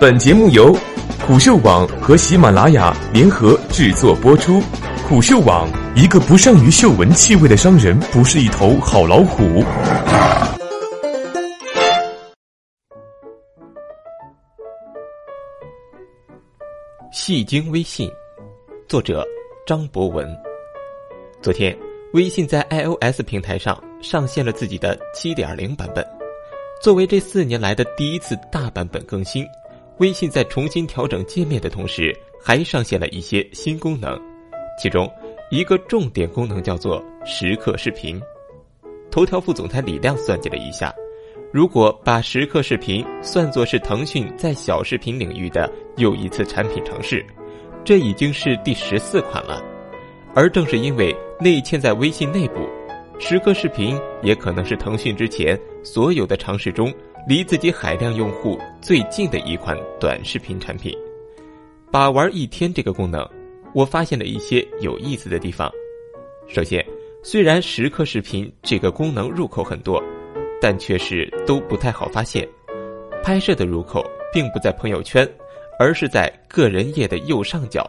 本节目由虎嗅网和喜马拉雅联合制作播出。虎嗅网：一个不善于嗅闻气味的商人，不是一头好老虎。戏精微信，作者张博文。昨天，微信在 iOS 平台上上线了自己的7.0版本。作为这四年来的第一次大版本更新，微信在重新调整界面的同时，还上线了一些新功能。其中一个重点功能叫做时刻视频。头条副总裁李亮算计了一下，如果把时刻视频算作是腾讯在小视频领域的又一次产品尝试，这已经是第十四款了。而正是因为内嵌在微信内部。时刻视频也可能是腾讯之前所有的尝试中离自己海量用户最近的一款短视频产品。把玩一天这个功能，我发现了一些有意思的地方。首先，虽然时刻视频这个功能入口很多，但却是都不太好发现。拍摄的入口并不在朋友圈，而是在个人页的右上角。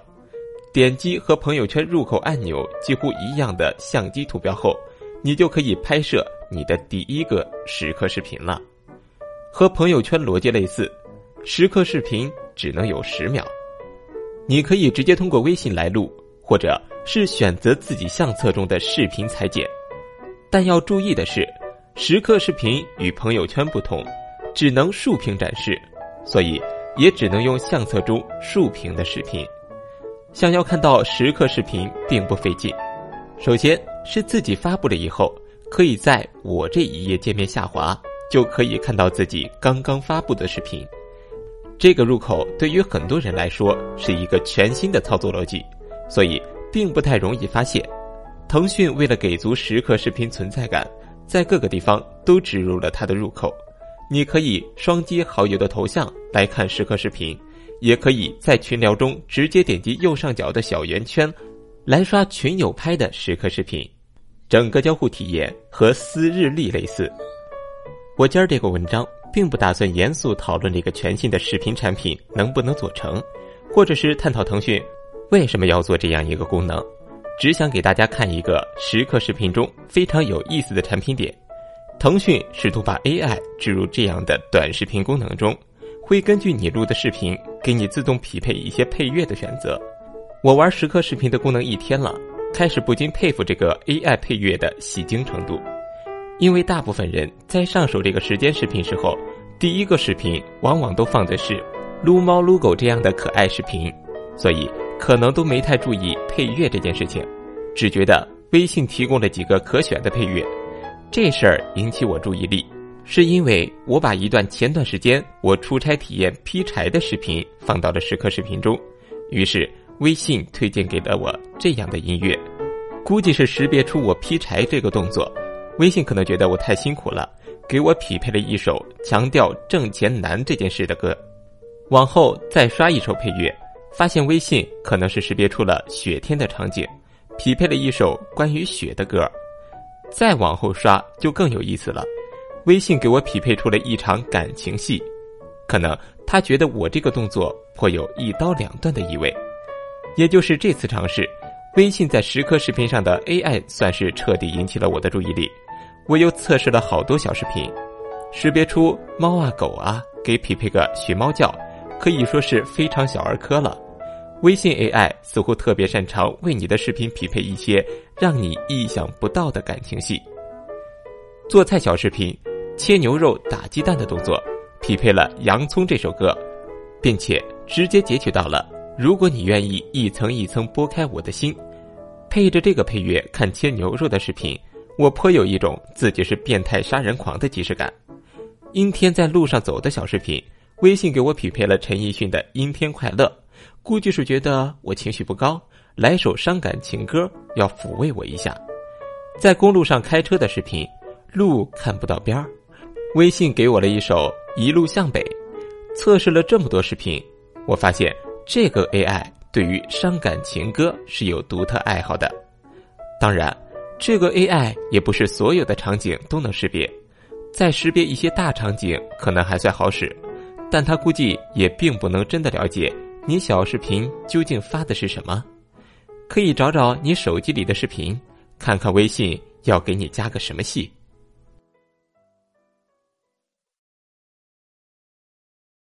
点击和朋友圈入口按钮几乎一样的相机图标后。你就可以拍摄你的第一个时刻视频了，和朋友圈逻辑类似，时刻视频只能有十秒。你可以直接通过微信来录，或者是选择自己相册中的视频裁剪。但要注意的是，时刻视频与朋友圈不同，只能竖屏展示，所以也只能用相册中竖屏的视频。想要看到时刻视频并不费劲，首先。是自己发布了以后，可以在我这一页界面下滑，就可以看到自己刚刚发布的视频。这个入口对于很多人来说是一个全新的操作逻辑，所以并不太容易发现。腾讯为了给足时刻视频存在感，在各个地方都植入了它的入口。你可以双击好友的头像来看时刻视频，也可以在群聊中直接点击右上角的小圆圈，来刷群友拍的时刻视频。整个交互体验和撕日历类似。我今儿这个文章并不打算严肃讨论这个全新的视频产品能不能做成，或者是探讨腾讯为什么要做这样一个功能，只想给大家看一个时刻视频中非常有意思的产品点。腾讯试图把 AI 置入这样的短视频功能中，会根据你录的视频给你自动匹配一些配乐的选择。我玩时刻视频的功能一天了。开始不禁佩服这个 AI 配乐的戏精程度，因为大部分人在上手这个时间视频时候，第一个视频往往都放的是撸猫撸狗这样的可爱视频，所以可能都没太注意配乐这件事情，只觉得微信提供了几个可选的配乐。这事儿引起我注意力，是因为我把一段前段时间我出差体验劈柴的视频放到了时刻视频中，于是。微信推荐给了我这样的音乐，估计是识别出我劈柴这个动作，微信可能觉得我太辛苦了，给我匹配了一首强调挣钱难这件事的歌。往后再刷一首配乐，发现微信可能是识别出了雪天的场景，匹配了一首关于雪的歌。再往后刷就更有意思了，微信给我匹配出了一场感情戏，可能他觉得我这个动作颇有一刀两断的意味。也就是这次尝试，微信在时刻视频上的 AI 算是彻底引起了我的注意力。我又测试了好多小视频，识别出猫啊狗啊，给匹配个学猫叫，可以说是非常小儿科了。微信 AI 似乎特别擅长为你的视频匹配一些让你意想不到的感情戏。做菜小视频，切牛肉、打鸡蛋的动作，匹配了《洋葱》这首歌，并且直接截取到了。如果你愿意一层一层剥开我的心，配着这个配乐看切牛肉的视频，我颇有一种自己是变态杀人狂的即视感。阴天在路上走的小视频，微信给我匹配了陈奕迅的《阴天快乐》，估计是觉得我情绪不高，来首伤感情歌要抚慰我一下。在公路上开车的视频，路看不到边儿，微信给我了一首《一路向北》。测试了这么多视频，我发现。这个 AI 对于伤感情歌是有独特爱好的，当然，这个 AI 也不是所有的场景都能识别，在识别一些大场景可能还算好使，但它估计也并不能真的了解你小视频究竟发的是什么。可以找找你手机里的视频，看看微信要给你加个什么戏。